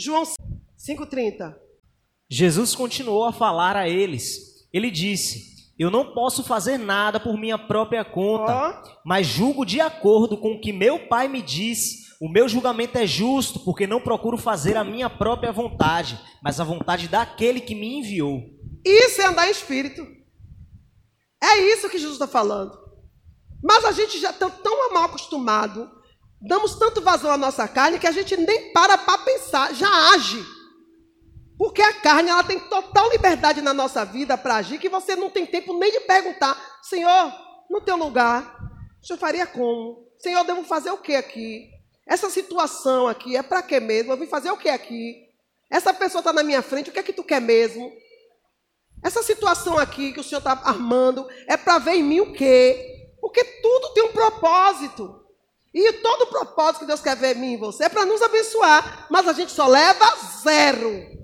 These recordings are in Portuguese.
João 5,30. Jesus continuou a falar a eles. Ele disse: Eu não posso fazer nada por minha própria conta, Ó. mas julgo de acordo com o que meu Pai me diz. O meu julgamento é justo, porque não procuro fazer a minha própria vontade, mas a vontade daquele que me enviou. Isso é andar em espírito. É isso que Jesus está falando. Mas a gente já está tão mal acostumado, damos tanto vazão à nossa carne que a gente nem para para pensar, já age. Porque a carne ela tem total liberdade na nossa vida para agir que você não tem tempo nem de perguntar, Senhor, no teu lugar, o senhor faria como? Senhor, devo fazer o que aqui? Essa situação aqui é para quê mesmo? Eu vim fazer o que aqui? Essa pessoa está na minha frente, o que é que tu quer mesmo? Essa situação aqui que o Senhor está armando é para ver em mim o quê? Porque tudo tem um propósito. E todo o propósito que Deus quer ver em mim e você é para nos abençoar. Mas a gente só leva zero.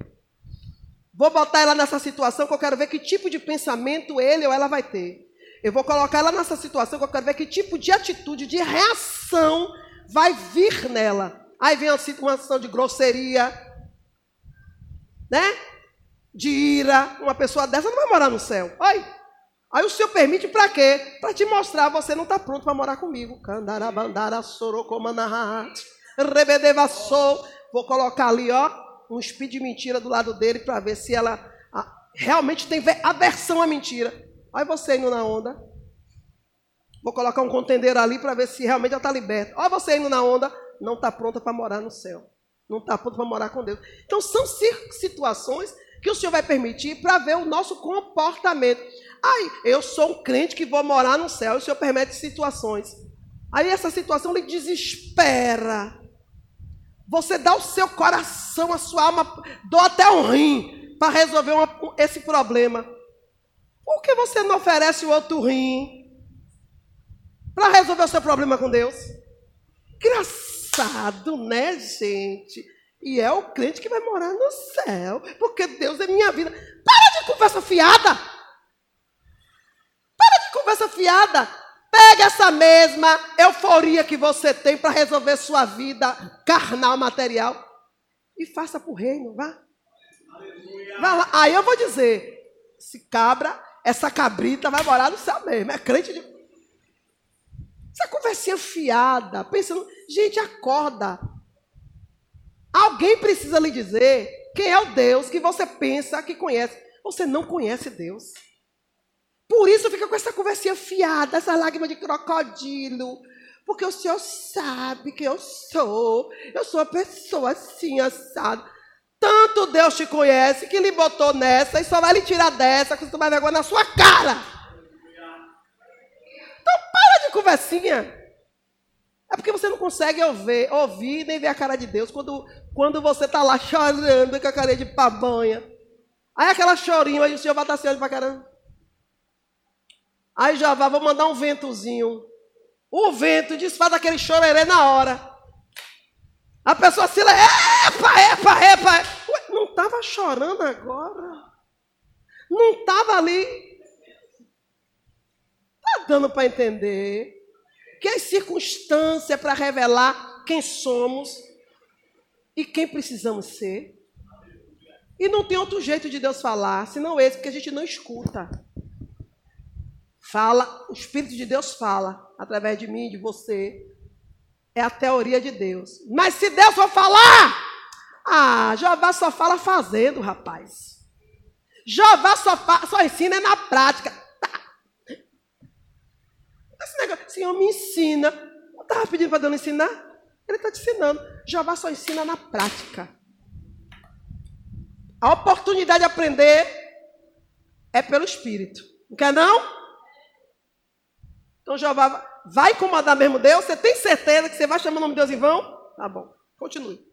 Vou botar ela nessa situação que eu quero ver que tipo de pensamento ele ou ela vai ter. Eu vou colocar ela nessa situação que eu quero ver que tipo de atitude, de reação vai vir nela. Aí vem uma situação de grosseria, né? De ira. Uma pessoa dessa não vai morar no céu. Oi. Aí o Senhor permite para quê? Para te mostrar, você não está pronto para morar comigo. Candarabandara. Rebedevassou. Vou colocar ali, ó, um speed de mentira do lado dele para ver se ela realmente tem ve- aversão à mentira. Aí você indo na onda. Vou colocar um contendeiro ali para ver se realmente ela está liberta. Olha você indo na onda, não está pronta para morar no céu. Não está pronta para morar com Deus. Então são situações que o Senhor vai permitir para ver o nosso comportamento. Ai, eu sou um crente que vou morar no céu. E o Senhor permite situações. Aí essa situação lhe desespera. Você dá o seu coração, a sua alma, doa até um rim para resolver uma- esse problema. Por que você não oferece o outro rim para resolver o seu problema com Deus? Engraçado, né, gente? E é o crente que vai morar no céu, porque Deus é minha vida. Para de conversa fiada! Conversa fiada! Pega essa mesma euforia que você tem para resolver sua vida carnal, material, e faça para o reino, vá. Vá lá. Aí eu vou dizer: esse cabra, essa cabrita vai morar no céu mesmo. É crente de. Essa conversinha fiada, pensando, gente, acorda. Alguém precisa lhe dizer quem é o Deus que você pensa que conhece. Você não conhece Deus. Por isso fica com essa conversinha fiada, essa lágrima de crocodilo. Porque o Senhor sabe que eu sou. Eu sou uma pessoa assim, assado. Tanto Deus te conhece que lhe botou nessa e só vai lhe tirar dessa, que você vai vergonha na sua cara. Então para de conversinha. É porque você não consegue ouvir, ouvir nem ver a cara de Deus quando, quando você está lá chorando com a cara de pabanha. Aí aquela chorinha, aí o Senhor vai estar assim, olhando pra caramba. Aí já vai, vou mandar um ventozinho. O vento desfaz aquele chorerê na hora. A pessoa se lembra, epa, epa, epa. Ué, não estava chorando agora? Não estava ali? Está dando para entender que as circunstâncias é para revelar quem somos e quem precisamos ser. E não tem outro jeito de Deus falar, senão esse, porque a gente não escuta. Fala, o Espírito de Deus fala através de mim, de você. É a teoria de Deus. Mas se Deus for falar, ah, Jeová só fala fazendo, rapaz. Jeová só, só ensina na prática. Tá. Esse negócio, Senhor, me ensina. Eu estava pedindo para Deus me ensinar? Ele está te ensinando. Jeová só ensina na prática. A oportunidade de aprender é pelo Espírito. Não quer não? Então Jeová vai incomodar mesmo Deus? Você tem certeza que você vai chamar o nome de Deus em vão? Tá bom, continue.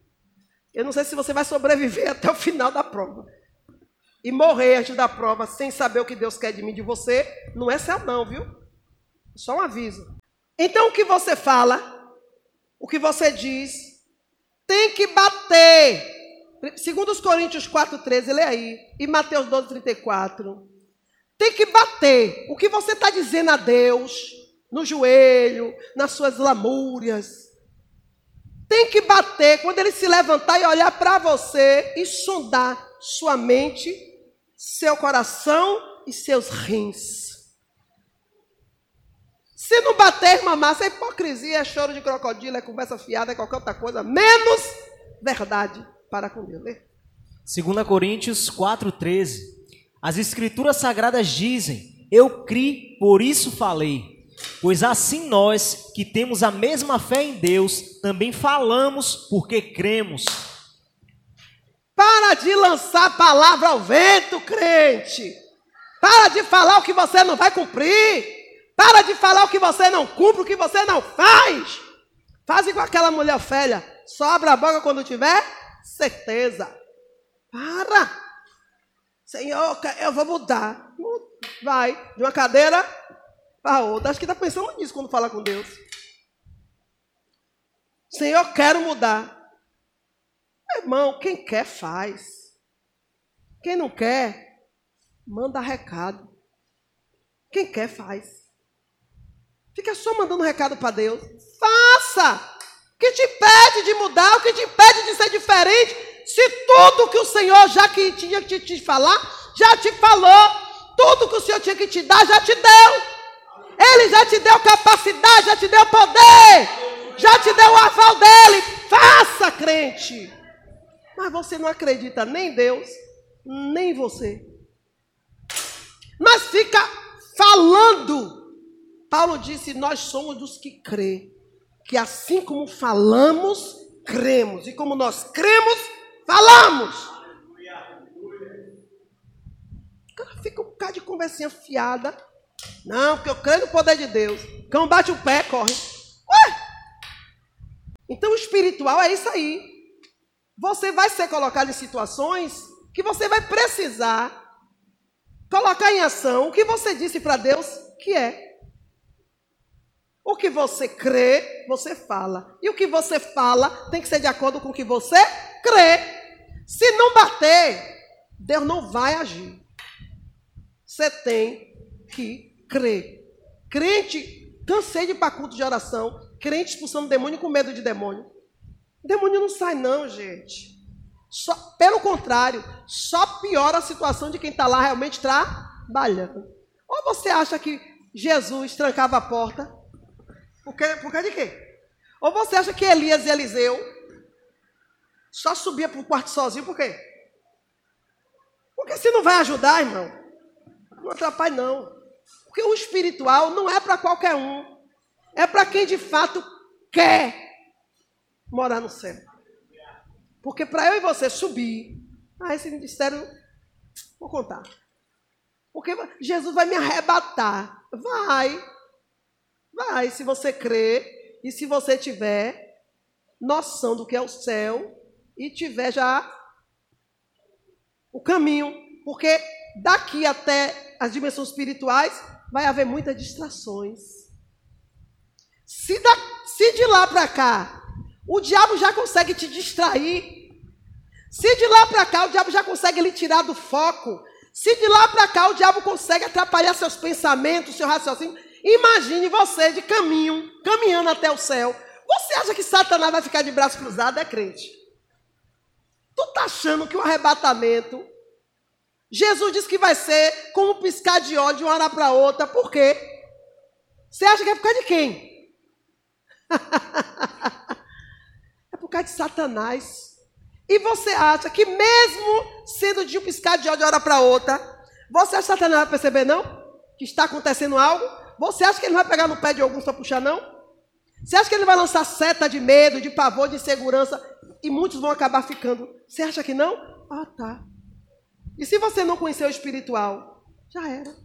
Eu não sei se você vai sobreviver até o final da prova. E morrer antes da prova sem saber o que Deus quer de mim, de você, não é céu não, viu? Só um aviso. Então o que você fala, o que você diz, tem que bater. Segundo os Coríntios 4,13, lê aí. E Mateus 12, 34. Tem que bater. O que você está dizendo a Deus, no joelho, nas suas lamúrias. tem que bater quando ele se levantar e olhar para você e sondar sua mente, seu coração e seus rins. Se não bater, mamar, isso é hipocrisia, é choro de crocodilo, é conversa fiada, é qualquer outra coisa, menos verdade para com Deus. Lê. 2 Coríntios 4,13 As escrituras sagradas dizem, eu criei, por isso falei. Pois assim nós, que temos a mesma fé em Deus, também falamos porque cremos. Para de lançar a palavra ao vento, crente. Para de falar o que você não vai cumprir. Para de falar o que você não cumpre, o que você não faz. Faz igual aquela mulher velha. Só a boca quando tiver certeza. Para. Senhor, eu vou mudar. Vai de uma cadeira para outra. Acho que está pensando nisso quando fala com Deus. Senhor, quero mudar. Irmão, quem quer faz. Quem não quer, manda recado. Quem quer faz. Fica só mandando recado para Deus. Faça! O que te impede de mudar? O que te impede de ser diferente? Se tudo que o Senhor já que tinha que te falar, já te falou. Tudo que o Senhor tinha que te dar, já te deu. Ele já te deu capacidade, já te deu poder, já te deu o aval dele. Faça, crente. Mas você não acredita nem em Deus, nem em você. Mas fica falando. Paulo disse: Nós somos dos que crê. Que assim como falamos, cremos. E como nós cremos, falamos. O cara fica um bocado de conversinha fiada. Não, porque eu creio no poder de Deus. Cão bate o pé, corre. Ué! Então o espiritual é isso aí. Você vai ser colocado em situações que você vai precisar colocar em ação o que você disse para Deus que é. O que você crê, você fala. E o que você fala tem que ser de acordo com o que você crê. Se não bater, Deus não vai agir. Você tem que crer. Crente, cansei de ir para culto de oração. Crente expulsando demônio com medo de demônio. Demônio não sai, não, gente. Só, pelo contrário, só piora a situação de quem está lá realmente trabalhando. Ou você acha que Jesus trancava a porta? Por, quê? por causa de quê? Ou você acha que Elias e Eliseu só subia para o quarto sozinho, por quê? Porque se não vai ajudar, irmão, não atrapalha não. Porque o espiritual não é para qualquer um. É para quem de fato quer morar no céu. Porque para eu e você subir a esse ministério, vou contar. Porque Jesus vai me arrebatar. Vai. Vai, se você crer e se você tiver noção do que é o céu e tiver já o caminho. Porque daqui até as dimensões espirituais vai haver muitas distrações. Se, da, se de lá para cá o diabo já consegue te distrair, se de lá para cá o diabo já consegue lhe tirar do foco, se de lá para cá o diabo consegue atrapalhar seus pensamentos, seu raciocínio, imagine você de caminho, caminhando até o céu. Você acha que Satanás vai ficar de braço cruzado? É crente. Tu tá achando que o arrebatamento Jesus disse que vai ser como piscar de óleo de uma hora para outra. Por quê? Você acha que é por causa de quem? é por causa de Satanás. E você acha que mesmo sendo de um piscar de óleo de uma hora para outra, você acha que Satanás vai perceber não? Que está acontecendo algo? Você acha que ele vai pegar no pé de alguns para puxar não? Você acha que ele vai lançar seta de medo, de pavor, de insegurança e muitos vão acabar ficando? Você acha que não? Ah, tá. E se você não conheceu o espiritual, já era.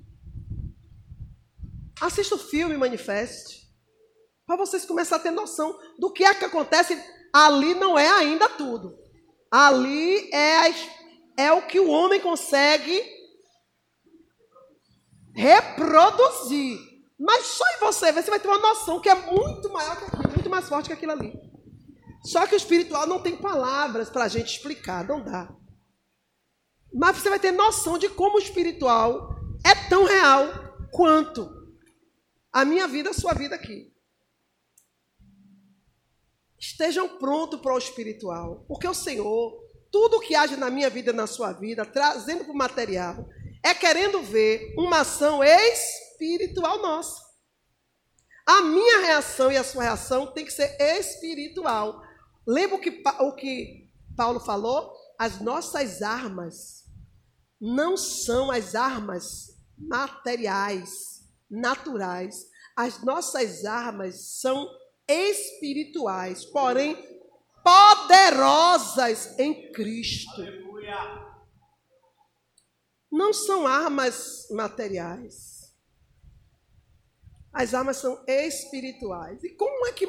Assista o filme Manifeste. Para vocês começarem a ter noção do que é que acontece. Ali não é ainda tudo. Ali é, é o que o homem consegue reproduzir. Mas só em você, você vai ter uma noção que é muito maior que aquilo, muito mais forte que aquilo ali. Só que o espiritual não tem palavras para a gente explicar, não dá. Mas você vai ter noção de como o espiritual é tão real quanto a minha vida, a sua vida aqui. estejam prontos para o espiritual. Porque o Senhor, tudo que age na minha vida e na sua vida, trazendo para o material, é querendo ver uma ação espiritual nossa. A minha reação e a sua reação tem que ser espiritual. Lembra o que, o que Paulo falou? As nossas armas não são as armas materiais, naturais. As nossas armas são espirituais, porém poderosas em Cristo. Não são armas materiais. As armas são espirituais. E como é que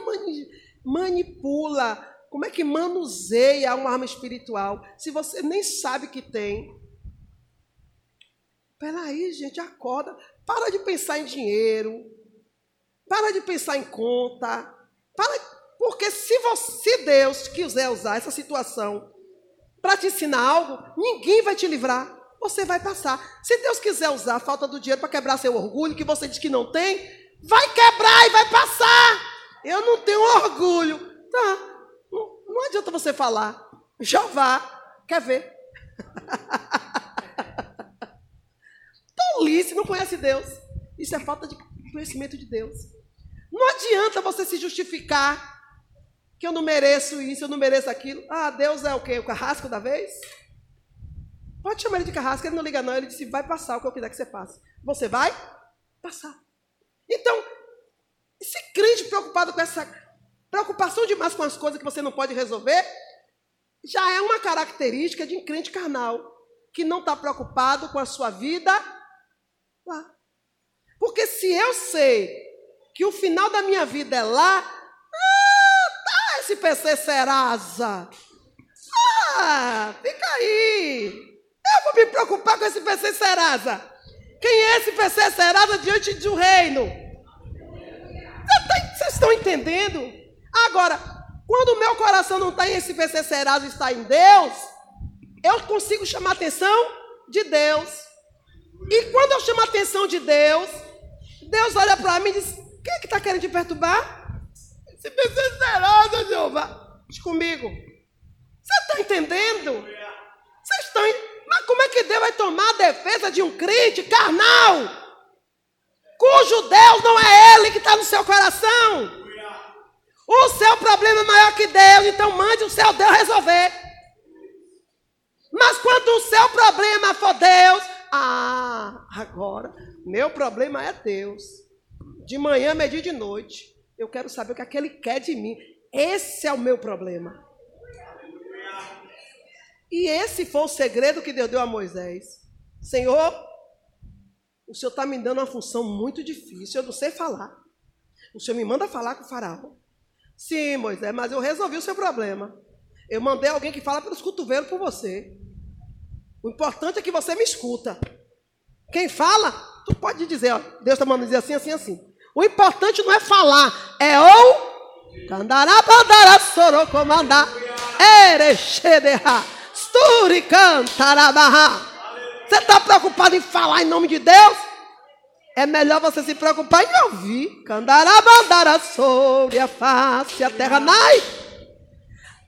manipula, como é que manuseia uma arma espiritual se você nem sabe que tem? Peraí, gente, acorda. Para de pensar em dinheiro. Para de pensar em conta. Para, porque se, você, se Deus quiser usar essa situação para te ensinar algo, ninguém vai te livrar. Você vai passar. Se Deus quiser usar a falta do dinheiro para quebrar seu orgulho, que você diz que não tem, vai quebrar e vai passar. Eu não tenho orgulho. Tá. Não, adianta você falar. Jeová quer ver. Tolice, não conhece Deus. Isso é falta de conhecimento de Deus. Não adianta você se justificar que eu não mereço isso, eu não mereço aquilo. Ah, Deus é o quê? O carrasco da vez? Pode chamar ele de carrasco, ele não liga não. Ele disse, vai passar o que eu quiser que você passe. Você vai passar. Então, esse crente preocupado com essa preocupação demais com as coisas que você não pode resolver, já é uma característica de um crente carnal, que não está preocupado com a sua vida lá. Porque se eu sei que o final da minha vida é lá, ah, tá esse PC Serasa. Ah, fica aí. Eu vou me preocupar com esse PC Serasa. Quem é esse PC Serasa diante de um reino? Vocês estão entendendo? Agora, quando o meu coração não está em esse PC Serasa, está em Deus, eu consigo chamar a atenção de Deus. E quando eu chamo a atenção de Deus, Deus olha para mim e diz: quem é que está querendo te perturbar? Se perseverosa, Jeová. Diz comigo. Você está entendendo? Vocês estão. Mas como é que Deus vai tomar a defesa de um crente carnal? Cujo Deus não é Ele que está no seu coração. O seu problema é maior que Deus, então mande o seu Deus resolver. Mas quando o seu problema for Deus, ah, agora, meu problema é Deus de manhã, meio de noite. Eu quero saber o que aquele quer de mim. Esse é o meu problema. E esse foi o segredo que Deus deu a Moisés. Senhor, o Senhor está me dando uma função muito difícil, eu não sei falar. O Senhor me manda falar com o faraó. Sim, Moisés, mas eu resolvi o seu problema. Eu mandei alguém que fala pelos cotovelos por você. O importante é que você me escuta. Quem fala, tu pode dizer, ó, Deus está mandando dizer assim, assim, assim. O importante não é falar, é ou candarabandara sorocomandá erexederá sturi cantarabarra. Você está preocupado em falar em nome de Deus? É melhor você se preocupar em ouvir. Candarabandara sobre a face, a terra nai.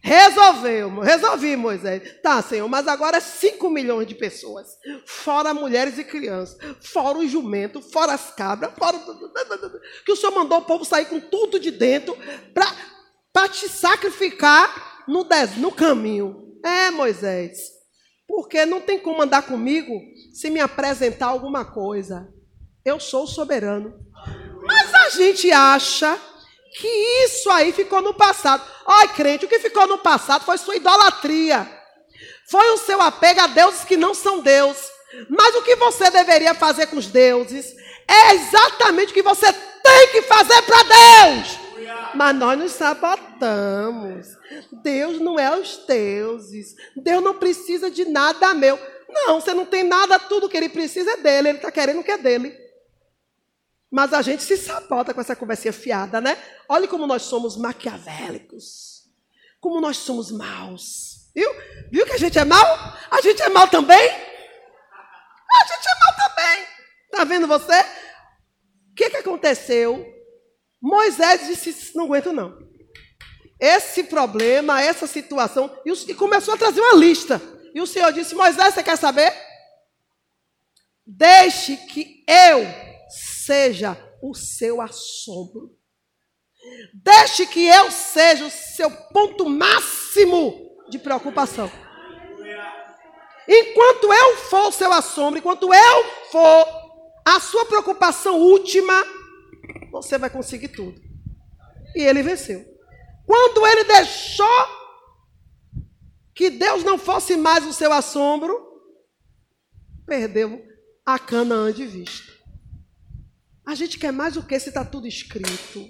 Resolveu, resolvi, Moisés. Tá, Senhor, mas agora é 5 milhões de pessoas. Fora mulheres e crianças. Fora o jumento, fora as cabras, fora. Que o Senhor mandou o povo sair com tudo de dentro para te sacrificar no, des... no caminho. É, Moisés. Porque não tem como andar comigo se me apresentar alguma coisa. Eu sou o soberano. Mas a gente acha que isso aí ficou no passado. Ai, crente, o que ficou no passado foi sua idolatria. Foi o seu apego a deuses que não são Deus. Mas o que você deveria fazer com os deuses é exatamente o que você tem que fazer para Deus. Mas nós nos sabotamos. Deus não é os deuses. Deus não precisa de nada meu. Não, você não tem nada, tudo que ele precisa é dele. Ele está querendo o que é dele. Mas a gente se sabota com essa conversinha fiada, né? Olha como nós somos maquiavélicos. Como nós somos maus. Viu? Viu que a gente é mal? A gente é mal também? A gente é mal também. Tá vendo você? O que, que aconteceu? Moisés disse: Não aguento, não. esse problema, essa situação, e, e começou a trazer uma lista. E o Senhor disse: Moisés, você quer saber? Deixe que eu seja o seu assombro. Deixe que eu seja o seu ponto máximo de preocupação. Enquanto eu for o seu assombro, enquanto eu for a sua preocupação última, você vai conseguir tudo. E ele venceu. Quando ele deixou que Deus não fosse mais o seu assombro, perdeu a Canaã de vista. A gente quer mais o que se está tudo escrito?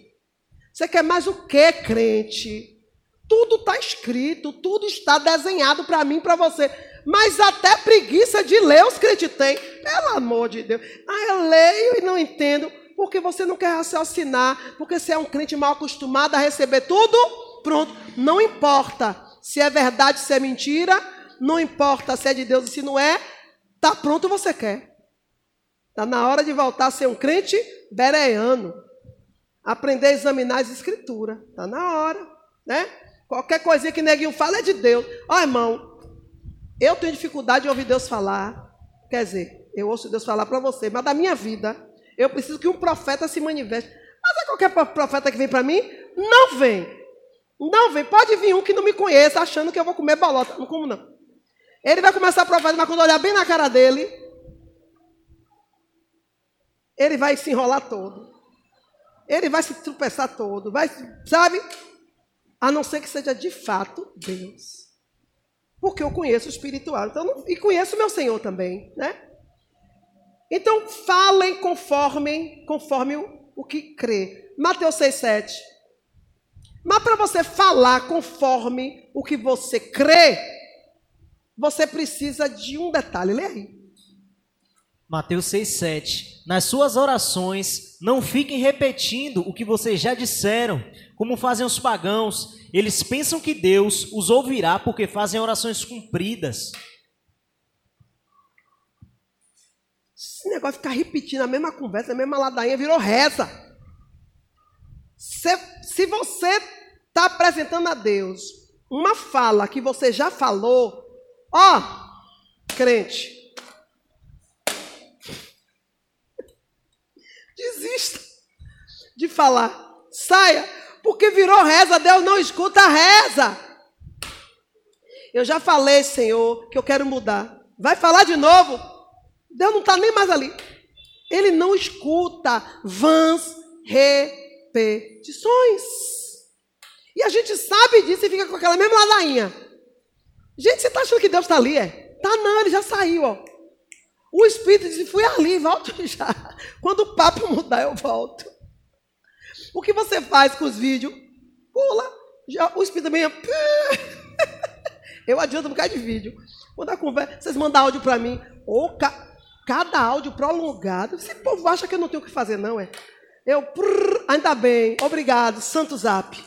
Você quer mais o que, crente? Tudo está escrito, tudo está desenhado para mim, para você. Mas até preguiça de ler os crentes têm. Pelo amor de Deus. Ah, eu leio e não entendo. Porque você não quer raciocinar. Porque você é um crente mal acostumado a receber tudo. Pronto. Não importa se é verdade, se é mentira. Não importa se é de Deus e se não é. Tá pronto, você quer. Está na hora de voltar a ser um crente bereano. Aprender a examinar as escrituras. Está na hora. Né? Qualquer coisinha que neguinho fala é de Deus. Ó, irmão, eu tenho dificuldade de ouvir Deus falar. Quer dizer, eu ouço Deus falar para você, mas da minha vida, eu preciso que um profeta se manifeste. Mas é qualquer profeta que vem para mim? Não vem. Não vem. Pode vir um que não me conheça, achando que eu vou comer bolota. Não como não. Ele vai começar a profeta, mas quando olhar bem na cara dele, ele vai se enrolar todo. Ele vai se tropeçar todo. Vai, sabe? A não ser que seja de fato Deus. Porque eu conheço o espiritual. Então, e conheço o meu Senhor também, né? Então, falem conforme, conforme o, o que crê. Mateus 6,7. Mas para você falar conforme o que você crê, você precisa de um detalhe. Lê aí. Mateus 6,7. Nas suas orações, não fiquem repetindo o que vocês já disseram, como fazem os pagãos. Eles pensam que Deus os ouvirá porque fazem orações cumpridas. Esse negócio de ficar repetindo a mesma conversa, a mesma ladainha, virou reza. Se, se você está apresentando a Deus uma fala que você já falou, ó, crente, desista de falar. Saia, porque virou reza, Deus não escuta a reza. Eu já falei, Senhor, que eu quero mudar. Vai falar de novo? Deus não está nem mais ali. Ele não escuta vãs repetições. E a gente sabe disso e fica com aquela mesma ladainha. Gente, você está achando que Deus está ali? É? Tá não, ele já saiu, ó. O Espírito disse, fui ali, volto já. Quando o papo mudar, eu volto. O que você faz com os vídeos? Pula. Já, o Espírito também é... Eu adianto um bocado de vídeo. Quando a conversa, vocês mandam áudio para mim. Ou ca... cada áudio prolongado. Esse povo acha que eu não tenho o que fazer, não, é? Eu, ainda bem, obrigado, Santo Zap.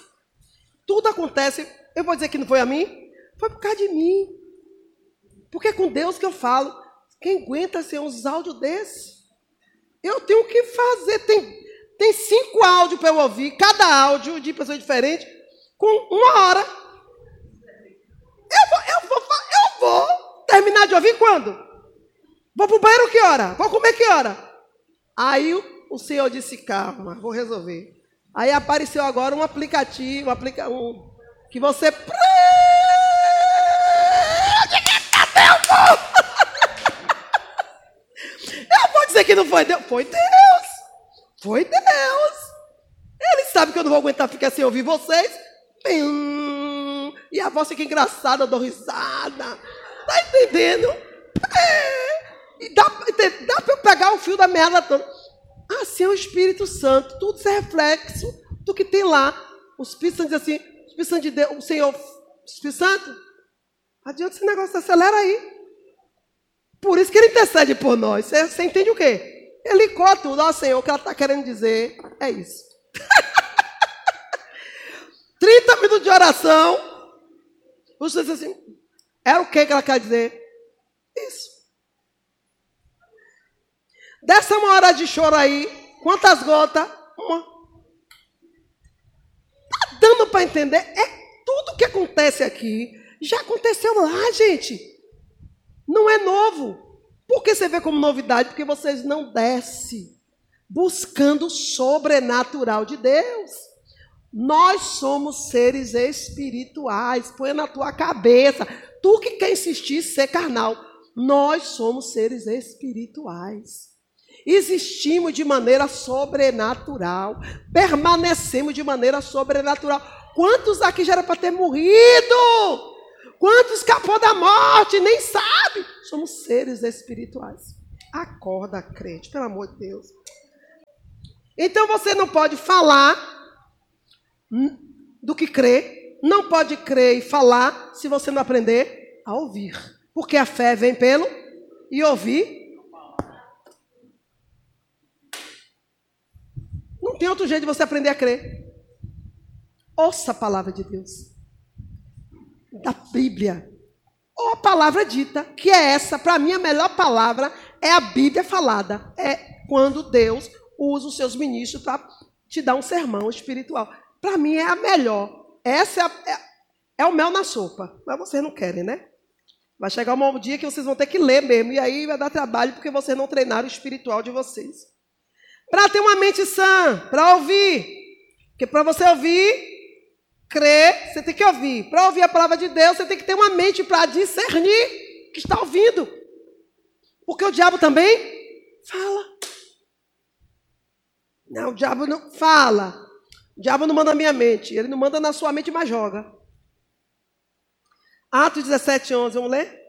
Tudo acontece, eu vou dizer que não foi a mim, foi por causa de mim. Porque é com Deus que eu falo. Quem aguenta ser uns áudios desses? Eu tenho que fazer. Tem, tem cinco áudios para eu ouvir, cada áudio de pessoa diferente, com uma hora. Eu vou, eu vou, eu vou terminar de ouvir quando? Vou para o banheiro que hora? Vou comer que hora? Aí o, senhor disse, calma, vou resolver. Aí apareceu agora um aplicativo, um, aplica, um que você. dizer que não foi Deus. Foi Deus. Foi Deus. Ele sabe que eu não vou aguentar ficar sem ouvir vocês. E a voz fica engraçada, eu dou risada. Tá entendendo? É. E dá, dá para eu pegar o fio da merda toda. Assim é o Espírito Santo. Tudo isso é reflexo do que tem lá. O Espírito Santo diz assim: o Espírito Santo de Deus, o Senhor, o Espírito Santo, adianta esse negócio, acelera aí. Por isso que ele intercede por nós. Você, você entende o quê? Ele conta tudo. Ó Senhor, o que ela está querendo dizer é isso. 30 minutos de oração. Você diz assim, é o que que ela quer dizer? Isso. Dessa uma hora de choro aí, quantas gotas? Uma. Tá dando para entender? É tudo que acontece aqui já aconteceu lá, gente. Não é novo. Por que você vê como novidade? Porque vocês não descem buscando o sobrenatural de Deus. Nós somos seres espirituais. Põe na tua cabeça. Tu que quer insistir ser carnal. Nós somos seres espirituais. Existimos de maneira sobrenatural. Permanecemos de maneira sobrenatural. Quantos aqui já era para ter morrido? Quantos escapou da morte? Nem sabe. Somos seres espirituais. Acorda, crente, pelo amor de Deus. Então você não pode falar do que crê, não pode crer e falar se você não aprender a ouvir. Porque a fé vem pelo e ouvir. Não tem outro jeito de você aprender a crer. Ouça a palavra de Deus. Da Bíblia. Ou a palavra dita, que é essa, para mim a melhor palavra é a Bíblia falada. É quando Deus usa os seus ministros para te dar um sermão espiritual. Para mim é a melhor. Essa é, a, é, é, o mel na sopa. Mas vocês não querem, né? Vai chegar um dia que vocês vão ter que ler mesmo. E aí vai dar trabalho porque vocês não treinaram o espiritual de vocês. Para ter uma mente sã, para ouvir. Porque para você ouvir, crer, você tem que ouvir. Para ouvir a palavra de Deus, você tem que ter uma mente para discernir que está ouvindo. Porque o diabo também fala. Não, o diabo não fala. O diabo não manda na minha mente. Ele não manda na sua mente, mas joga. Atos 17, 11. Vamos ler?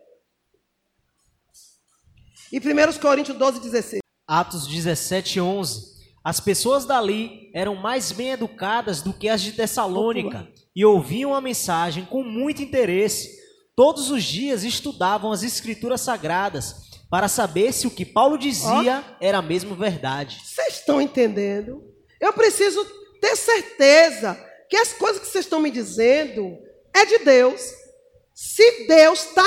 E 1 Coríntios 12, 16. Atos 17, 11. As pessoas dali eram mais bem educadas do que as de Tessalônica e ouviam a mensagem com muito interesse. Todos os dias estudavam as escrituras sagradas para saber se o que Paulo dizia oh. era mesmo verdade. Vocês estão entendendo? Eu preciso ter certeza que as coisas que vocês estão me dizendo é de Deus. Se Deus tá,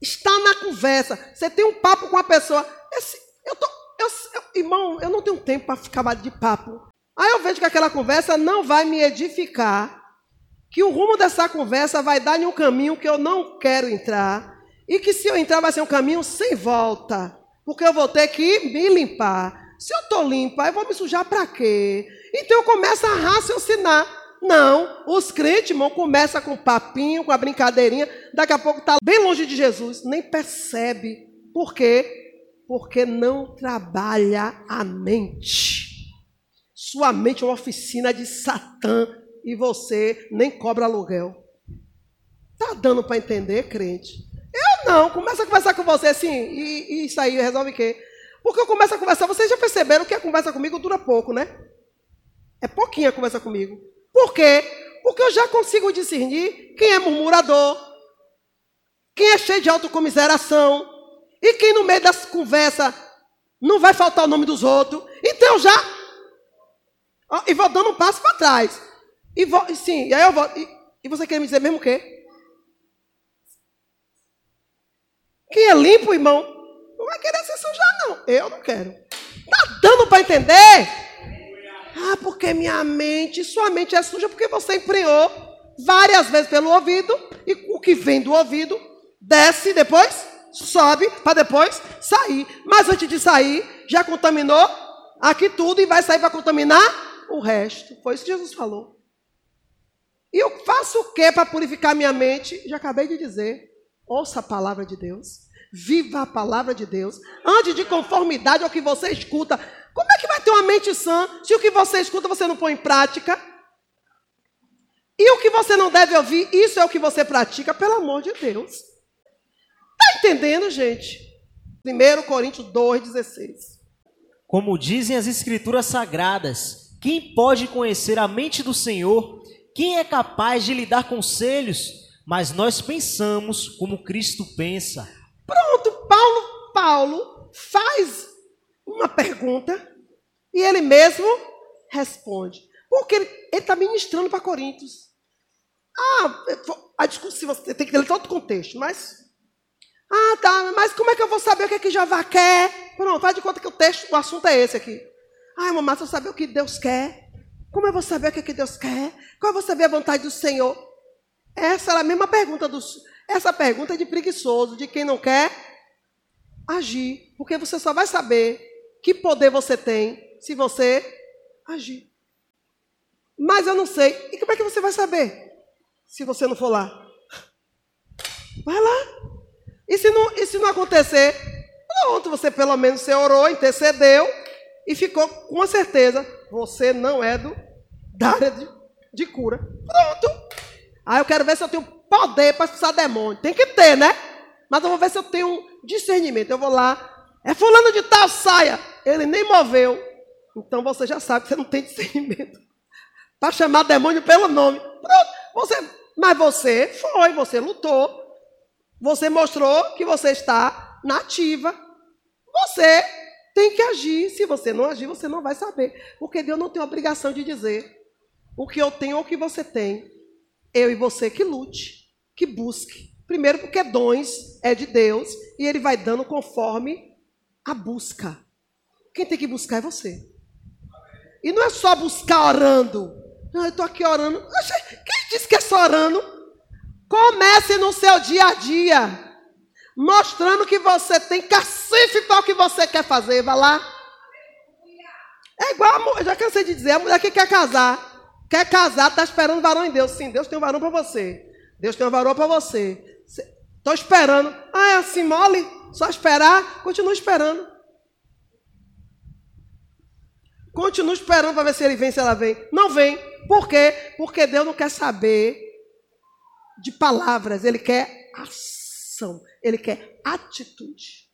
está na conversa, você tem um papo com a pessoa, esse, eu tô, eu, eu, irmão, eu não tenho tempo para ficar de papo. Aí eu vejo que aquela conversa não vai me edificar, que o rumo dessa conversa vai dar em um caminho que eu não quero entrar. E que se eu entrar vai ser um caminho sem volta. Porque eu vou ter que me limpar. Se eu estou limpa, eu vou me sujar para quê? Então eu começo a raciocinar. Não, os crentes, irmão, começa com papinho, com a brincadeirinha, daqui a pouco está bem longe de Jesus, nem percebe. Por quê? Porque não trabalha a mente. Sua mente é uma oficina de Satã e você nem cobra aluguel. Tá dando para entender, crente? Eu não, começa a conversar com você assim, e, e isso aí resolve o quê? Porque eu começo a conversar, vocês já perceberam que a conversa comigo dura pouco, né? É pouquinho a conversa comigo. Por quê? Porque eu já consigo discernir quem é murmurador, quem é cheio de autocomiseração, e quem no meio das conversas não vai faltar o nome dos outros. Então já. E vou dando um passo para trás. E vou, sim, e aí eu vou. E, e você quer me dizer mesmo o quê? Quem é limpo, irmão, não vai querer se sujar, não. Eu não quero. Tá dando para entender? Ah, porque minha mente, sua mente é suja porque você emprenhou várias vezes pelo ouvido e o que vem do ouvido desce depois sobe para depois sair. Mas antes de sair, já contaminou aqui tudo e vai sair para contaminar o resto. Foi isso que Jesus falou. E eu faço o que para purificar minha mente? Já acabei de dizer. Ouça a palavra de Deus. Viva a palavra de Deus. Ande de conformidade ao que você escuta. Como é que vai ter uma mente sã se o que você escuta você não põe em prática? E o que você não deve ouvir, isso é o que você pratica, pelo amor de Deus. Entendendo, gente? 1 Coríntios 2,16. Como dizem as Escrituras Sagradas, quem pode conhecer a mente do Senhor? Quem é capaz de lhe dar conselhos? Mas nós pensamos como Cristo pensa. Pronto, Paulo, Paulo faz uma pergunta e ele mesmo responde. Porque ele está ministrando para Coríntios. Ah, a discussão, você tem que ler todo o contexto, mas. Ah, tá, mas como é que eu vou saber o que é que Jeová quer? Pronto, faz de conta que o texto, o assunto é esse aqui. Ah, mamãe, se eu saber o que Deus quer, Como eu vou saber o que, é que Deus quer? Como eu vou saber a vontade do Senhor? Essa era a mesma pergunta dos. Essa pergunta é de preguiçoso, de quem não quer agir. Porque você só vai saber que poder você tem se você agir. Mas eu não sei. E como é que você vai saber? Se você não for lá. Vai lá. E se não, e se não acontecer? Pronto, você pelo menos você orou, intercedeu e ficou com certeza. Você não é do, da área de, de cura. Pronto. Aí eu quero ver se eu tenho poder para expulsar demônio. Tem que ter, né? Mas eu vou ver se eu tenho discernimento. Eu vou lá. É fulano de tal, saia. Ele nem moveu. Então você já sabe que você não tem discernimento. Para chamar demônio pelo nome. Pronto. Você, mas você foi, você lutou. Você mostrou que você está nativa. Você tem que agir. Se você não agir, você não vai saber. Porque Deus não tem obrigação de dizer o que eu tenho ou o que você tem. Eu e você que lute, que busque. Primeiro, porque dons é de Deus e Ele vai dando conforme a busca. Quem tem que buscar é você. E não é só buscar orando. Não, eu estou aqui orando. Quem disse que é só orando? Comece no seu dia a dia, mostrando que você tem cacife para o que você quer fazer. Vai lá. É igual, eu já cansei de dizer, a mulher que quer casar, quer casar, está esperando varão em Deus. Sim, Deus tem um varão para você. Deus tem um varão para você. Estou esperando. Ah, é assim mole? Só esperar? Continua esperando. Continua esperando para ver se ele vem, se ela vem. Não vem. Por quê? Porque Deus não quer saber de palavras, ele quer ação, ele quer atitude.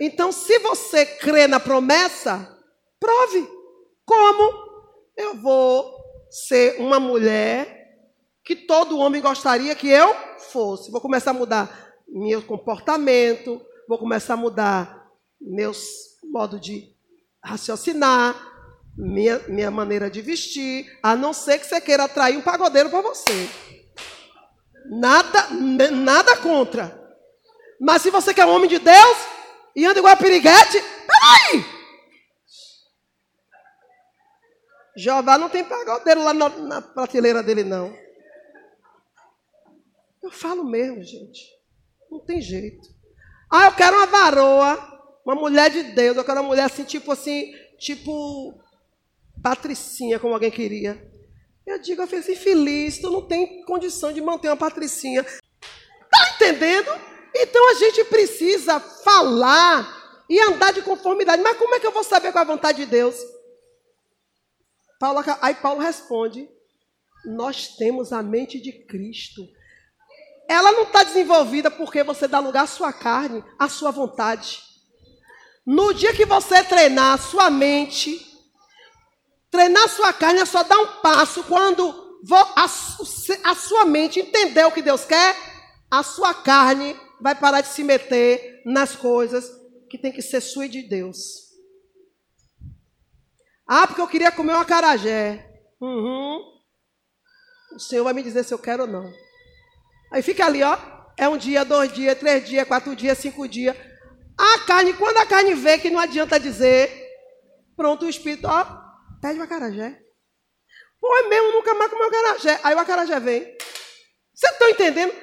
Então, se você crê na promessa, prove. Como? Eu vou ser uma mulher que todo homem gostaria que eu fosse. Vou começar a mudar meu comportamento, vou começar a mudar meus modo de raciocinar, minha, minha maneira de vestir, a não ser que você queira atrair um pagodeiro para você. Nada, nada contra. Mas se você quer um homem de Deus e anda igual a piriguete, peraí! Jeová não tem pagodeiro lá na, na prateleira dele, não. Eu falo mesmo, gente. Não tem jeito. Ah, eu quero uma varoa, uma mulher de Deus. Eu quero uma mulher assim, tipo assim, tipo patricinha, como alguém queria. Eu digo, eu assim, infeliz, tu não tem condição de manter uma patricinha. Tá entendendo? Então a gente precisa falar e andar de conformidade. Mas como é que eu vou saber qual é a vontade de Deus? Paulo, aí Paulo responde: Nós temos a mente de Cristo. Ela não está desenvolvida porque você dá lugar à sua carne, à sua vontade. No dia que você treinar a sua mente Treinar sua carne é só dar um passo quando a, sua mente entender o que Deus quer, a sua carne vai parar de se meter nas coisas que tem que ser sua e de Deus. Ah, porque eu queria comer uma carajé. Uhum. O Senhor vai me dizer se eu quero ou não. Aí fica ali, ó. É um dia, dois dias, três dias, quatro dias, cinco dias. A carne, quando a carne vê que não adianta dizer, pronto, o Espírito, ó, Pede o acarajé. Pô, é mesmo, nunca mais comeu acarajé. Aí o acarajé vem. Vocês estão entendendo?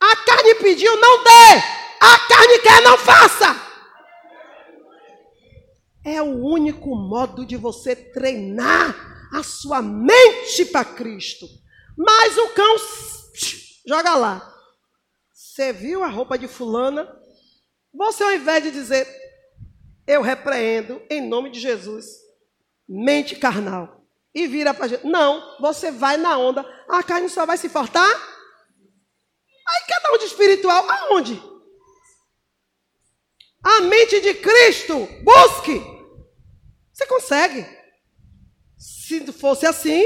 A carne pediu, não dê. A carne quer, não faça. É o único modo de você treinar a sua mente para Cristo. Mas o cão joga lá. Você viu a roupa de fulana? Você ao invés de dizer, eu repreendo em nome de Jesus mente carnal e vira para gente. Não, você vai na onda, a carne só vai se fortar. Aí cada de espiritual, aonde? A mente de Cristo, busque. Você consegue. Se fosse assim,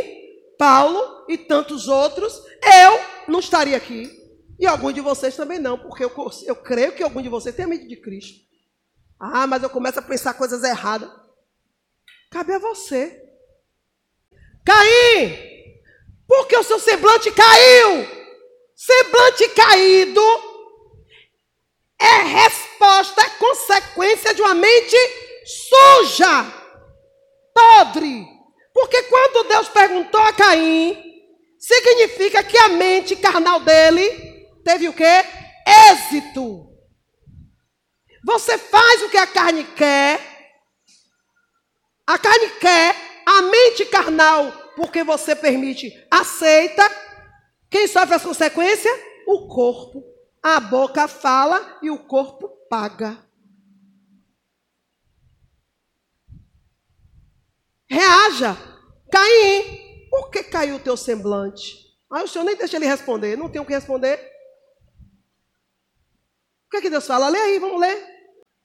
Paulo e tantos outros, eu não estaria aqui. E alguns de vocês também não, porque eu, eu creio que algum de vocês tem a mente de Cristo. Ah, mas eu começo a pensar coisas erradas. Cabe a você. Caim, porque o seu semblante caiu. Semblante caído é resposta, é consequência de uma mente suja. podre. Porque quando Deus perguntou a Caim, significa que a mente carnal dele teve o quê? Êxito. Você faz o que a carne quer. A carne quer, a mente carnal, porque você permite, aceita. Quem sofre as consequências? O corpo. A boca fala e o corpo paga. Reaja. Caim, por que caiu o teu semblante? Aí o senhor nem deixa ele responder. Não tem o que responder. O que é que Deus fala? Lê aí, vamos ler.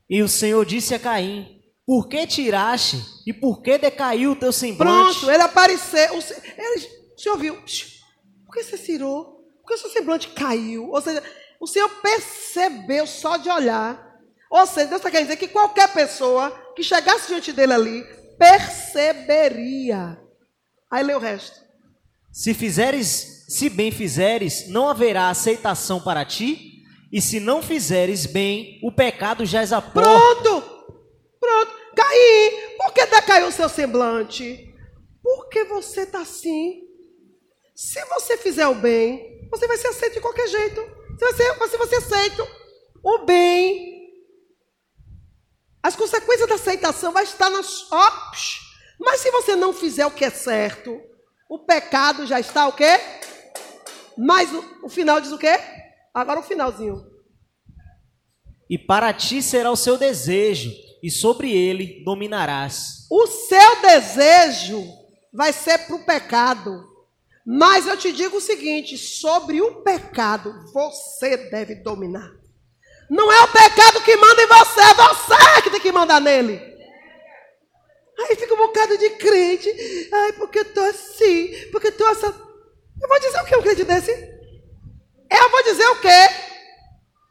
E o Senhor disse a Caim: Por que tiraste e por que decaiu o teu semblante? Pronto, ele apareceu. O, ele, o senhor viu? Por que você tirou? Por que o seu semblante caiu? Ou seja, o senhor percebeu só de olhar. Ou seja, Deus está querendo dizer que qualquer pessoa que chegasse diante dele ali perceberia. Aí lê o resto. Se fizeres, se bem fizeres, não haverá aceitação para ti, e se não fizeres bem, o pecado já é a Pronto! Caí. Por que decaiu o seu semblante? Porque você está assim. Se você fizer o bem, você vai ser aceito de qualquer jeito. Se você, se você aceita o bem, as consequências da aceitação vai estar nas ops. Mas se você não fizer o que é certo, o pecado já está o quê? Mas o, o final diz o quê? Agora o finalzinho. E para ti será o seu desejo, e sobre ele dominarás. O seu desejo vai ser para o pecado. Mas eu te digo o seguinte: sobre o pecado você deve dominar. Não é o pecado que manda em você, é você que tem que mandar nele. Aí fica um bocado de crente. Ai, porque eu tô assim, porque eu tô assim. Eu vou dizer o que um crente desse? Eu vou dizer o quê?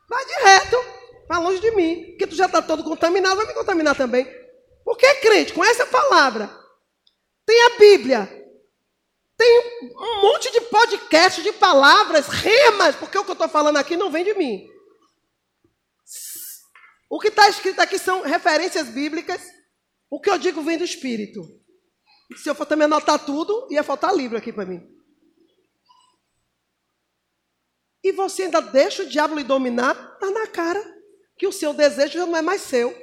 Vai de vai longe de mim. Porque tu já está todo contaminado, vai me contaminar também. Porque crente, com essa palavra, tem a Bíblia, tem um monte de podcast, de palavras, remas, porque o que eu estou falando aqui não vem de mim. O que está escrito aqui são referências bíblicas. O que eu digo vem do Espírito. Se eu for também anotar tudo, ia faltar livro aqui para mim. E você ainda deixa o diabo lhe dominar, está na cara que o seu desejo já não é mais seu.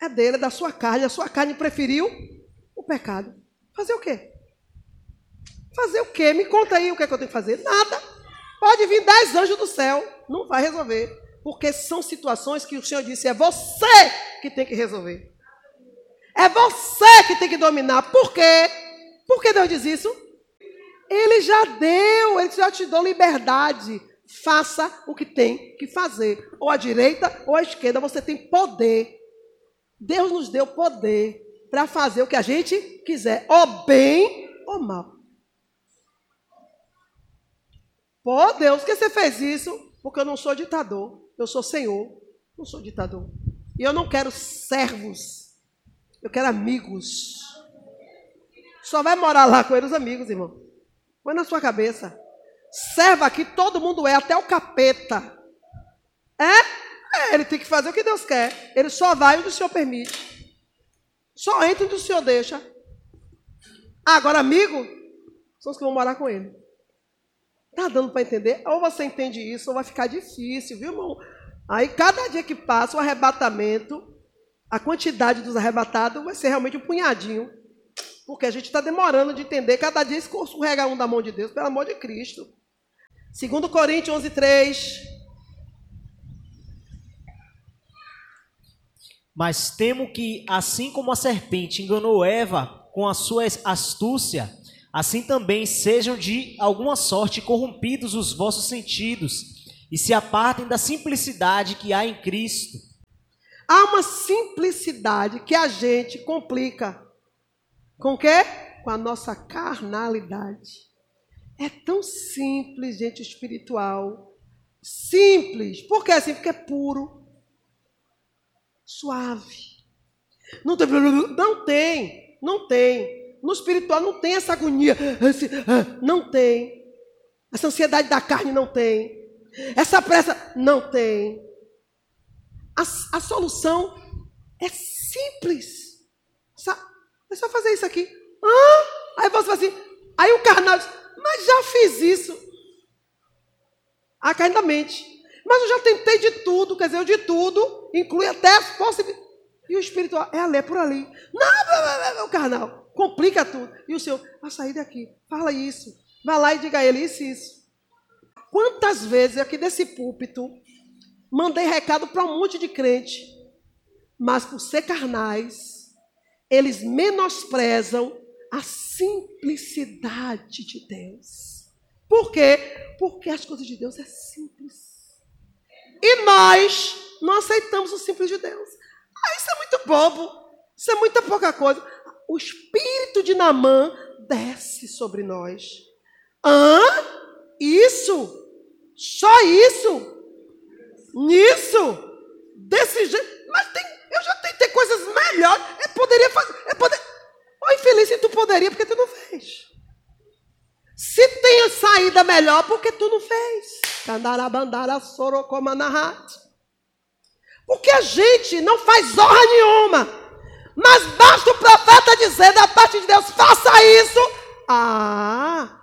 É dele, é da sua carne. A sua carne preferiu o pecado. Fazer o quê? Fazer o quê? Me conta aí o que, é que eu tenho que fazer. Nada. Pode vir dez anjos do céu. Não vai resolver. Porque são situações que o Senhor disse: é você que tem que resolver. É você que tem que dominar. Por quê? Por que Deus diz isso? Ele já deu, ele já te deu liberdade. Faça o que tem que fazer. Ou à direita ou à esquerda, você tem poder. Deus nos deu poder para fazer o que a gente quiser, ou bem ou mal. Pô, Deus, que você fez isso? Porque eu não sou ditador. Eu sou senhor, não sou ditador. E eu não quero servos, eu quero amigos. Só vai morar lá com eles amigos, irmão. Põe na sua cabeça. Serva aqui, todo mundo é, até o capeta. É? é? Ele tem que fazer o que Deus quer. Ele só vai onde o Senhor permite. Só entra onde o Senhor deixa. Ah, agora, amigo, são os que vão morar com ele. Tá dando para entender? Ou você entende isso, ou vai ficar difícil, viu, irmão? Aí, cada dia que passa, o arrebatamento, a quantidade dos arrebatados vai ser realmente um punhadinho. Porque a gente está demorando de entender. Cada dia escorrega um da mão de Deus, pelo amor de Cristo. Segundo Coríntios 11, 3. Mas temo que, assim como a serpente enganou Eva com a sua astúcia, assim também sejam de alguma sorte corrompidos os vossos sentidos e se apartem da simplicidade que há em Cristo. Há uma simplicidade que a gente complica. Com o quê? Com a nossa carnalidade. É tão simples, gente, espiritual. Simples. Por que assim? Porque é puro. Suave. Não tem, não tem, não tem. No espiritual não tem essa agonia. Ah, não tem. Essa ansiedade da carne não tem. Essa pressa não tem. A, a solução é simples. É só fazer isso aqui. Hã? Aí você fala assim, aí o carnal diz, mas já fiz isso. A carne da mente. Mas eu já tentei de tudo, quer dizer, de tudo, inclui até as possibilidades. E o espiritual, é ali, é por ali. Não, o carnal, complica tudo. E o Senhor, vai sair daqui, fala isso. Vai lá e diga a ele isso isso. Quantas vezes aqui desse púlpito mandei recado para um monte de crente, mas por ser carnais, eles menosprezam a simplicidade de Deus. Por quê? Porque as coisas de Deus é simples. E nós não aceitamos o simples de Deus. Ah, isso é muito bobo. Isso é muita pouca coisa. O espírito de Namã desce sobre nós. Hã? Isso? Só isso? Nisso? Desse jeito? Mas tem, eu já tentei coisas melhores. Eu poderia fazer. Eu poder... Oh, infeliz, tu poderia porque tu não fez. Se tem saída melhor, porque tu não fez. Sorocomanahat. Porque a gente não faz honra nenhuma. Mas basta o profeta dizer da parte de Deus, faça isso. Ah,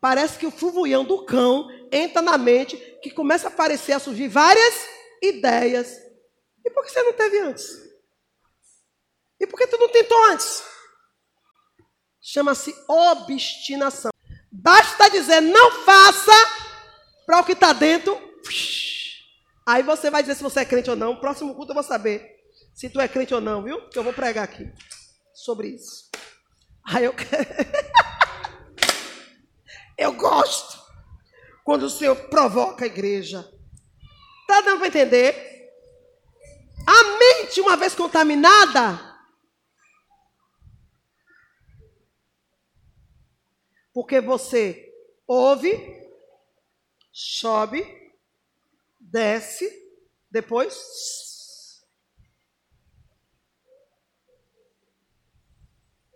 parece que o fulvulhão do cão entra na mente, que começa a aparecer, a surgir várias ideias. E por que você não teve antes? E por que tu não tentou antes? Chama-se obstinação. Basta dizer não faça para o que está dentro. Aí você vai dizer se você é crente ou não. Próximo culto eu vou saber se tu é crente ou não, viu? Que eu vou pregar aqui sobre isso. Aí eu Eu gosto quando o Senhor provoca a igreja. Tá dando para entender? A mente, uma vez contaminada, porque você ouve, sobe, desce, depois.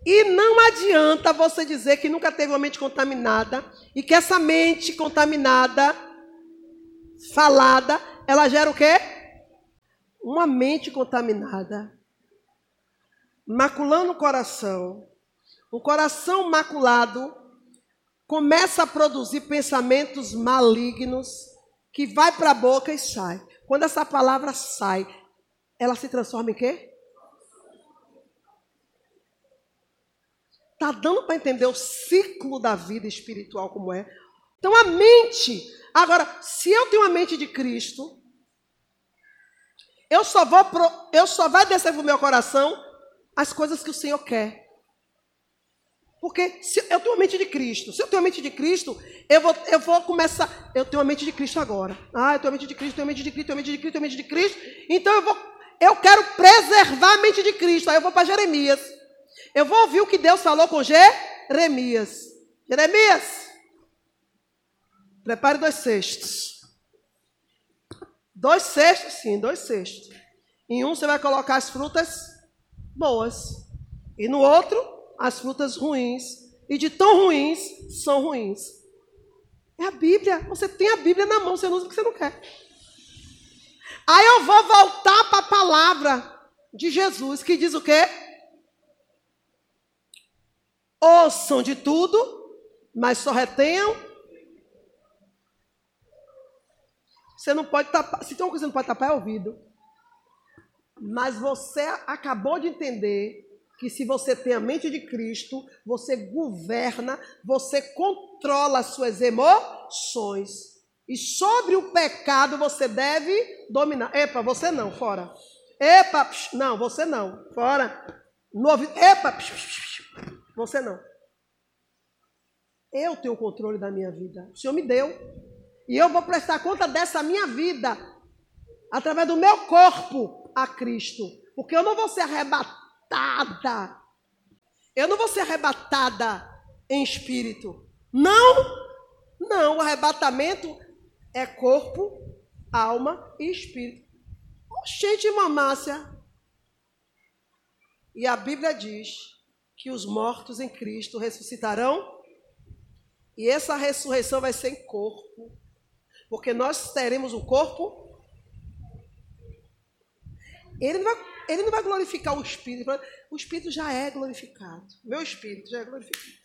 E não adianta você dizer que nunca teve uma mente contaminada e que essa mente contaminada, falada, ela gera o quê? Uma mente contaminada, maculando o coração. Um coração maculado começa a produzir pensamentos malignos que vai para a boca e sai. Quando essa palavra sai, ela se transforma em quê? Tá dando para entender o ciclo da vida espiritual como é? Então a mente. Agora, se eu tenho a mente de Cristo, eu só vou pro, eu só vai descer pro meu coração as coisas que o Senhor quer. Porque se eu tenho a mente de Cristo, se eu tenho a mente de Cristo, eu vou, eu vou começar. Eu tenho a mente de Cristo agora. Ah, eu tenho a mente de Cristo, tenho a mente de Cristo, tenho a mente de Cristo, tenho a mente de Cristo. Então eu vou, eu quero preservar a mente de Cristo. Aí eu vou para Jeremias. Eu vou ouvir o que Deus falou com Jeremias. Jeremias, prepare dois cestos. Dois cestos, sim, dois cestos. Em um você vai colocar as frutas boas. E no outro, as frutas ruins. E de tão ruins, são ruins. É a Bíblia. Você tem a Bíblia na mão, você não usa porque você não quer. Aí eu vou voltar para a palavra de Jesus, que diz o quê? Ouçam de tudo, mas só retenham. Você não pode tapar. Se tem uma coisa que não pode tapar, é ouvido. Mas você acabou de entender que se você tem a mente de Cristo, você governa, você controla as suas emoções. E sobre o pecado você deve dominar. Epa, você não, fora. Epa, psh, não, você não, fora. Novo, epa, psh, psh, você não. Eu tenho o controle da minha vida. O Senhor me deu. E eu vou prestar conta dessa minha vida através do meu corpo a Cristo. Porque eu não vou ser arrebatada. Eu não vou ser arrebatada em espírito. Não, não. O arrebatamento é corpo, alma e espírito. Oxente, mamácia. E a Bíblia diz que os mortos em Cristo ressuscitarão. E essa ressurreição vai ser em corpo. Porque nós teremos um corpo Ele não vai, ele não vai glorificar o Espírito. O Espírito já é glorificado. Meu Espírito já é glorificado.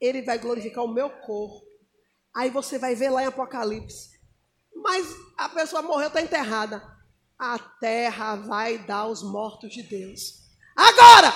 Ele vai glorificar o meu corpo. Aí você vai ver lá em Apocalipse. Mas a pessoa morreu, está enterrada. A terra vai dar os mortos de Deus. Agora!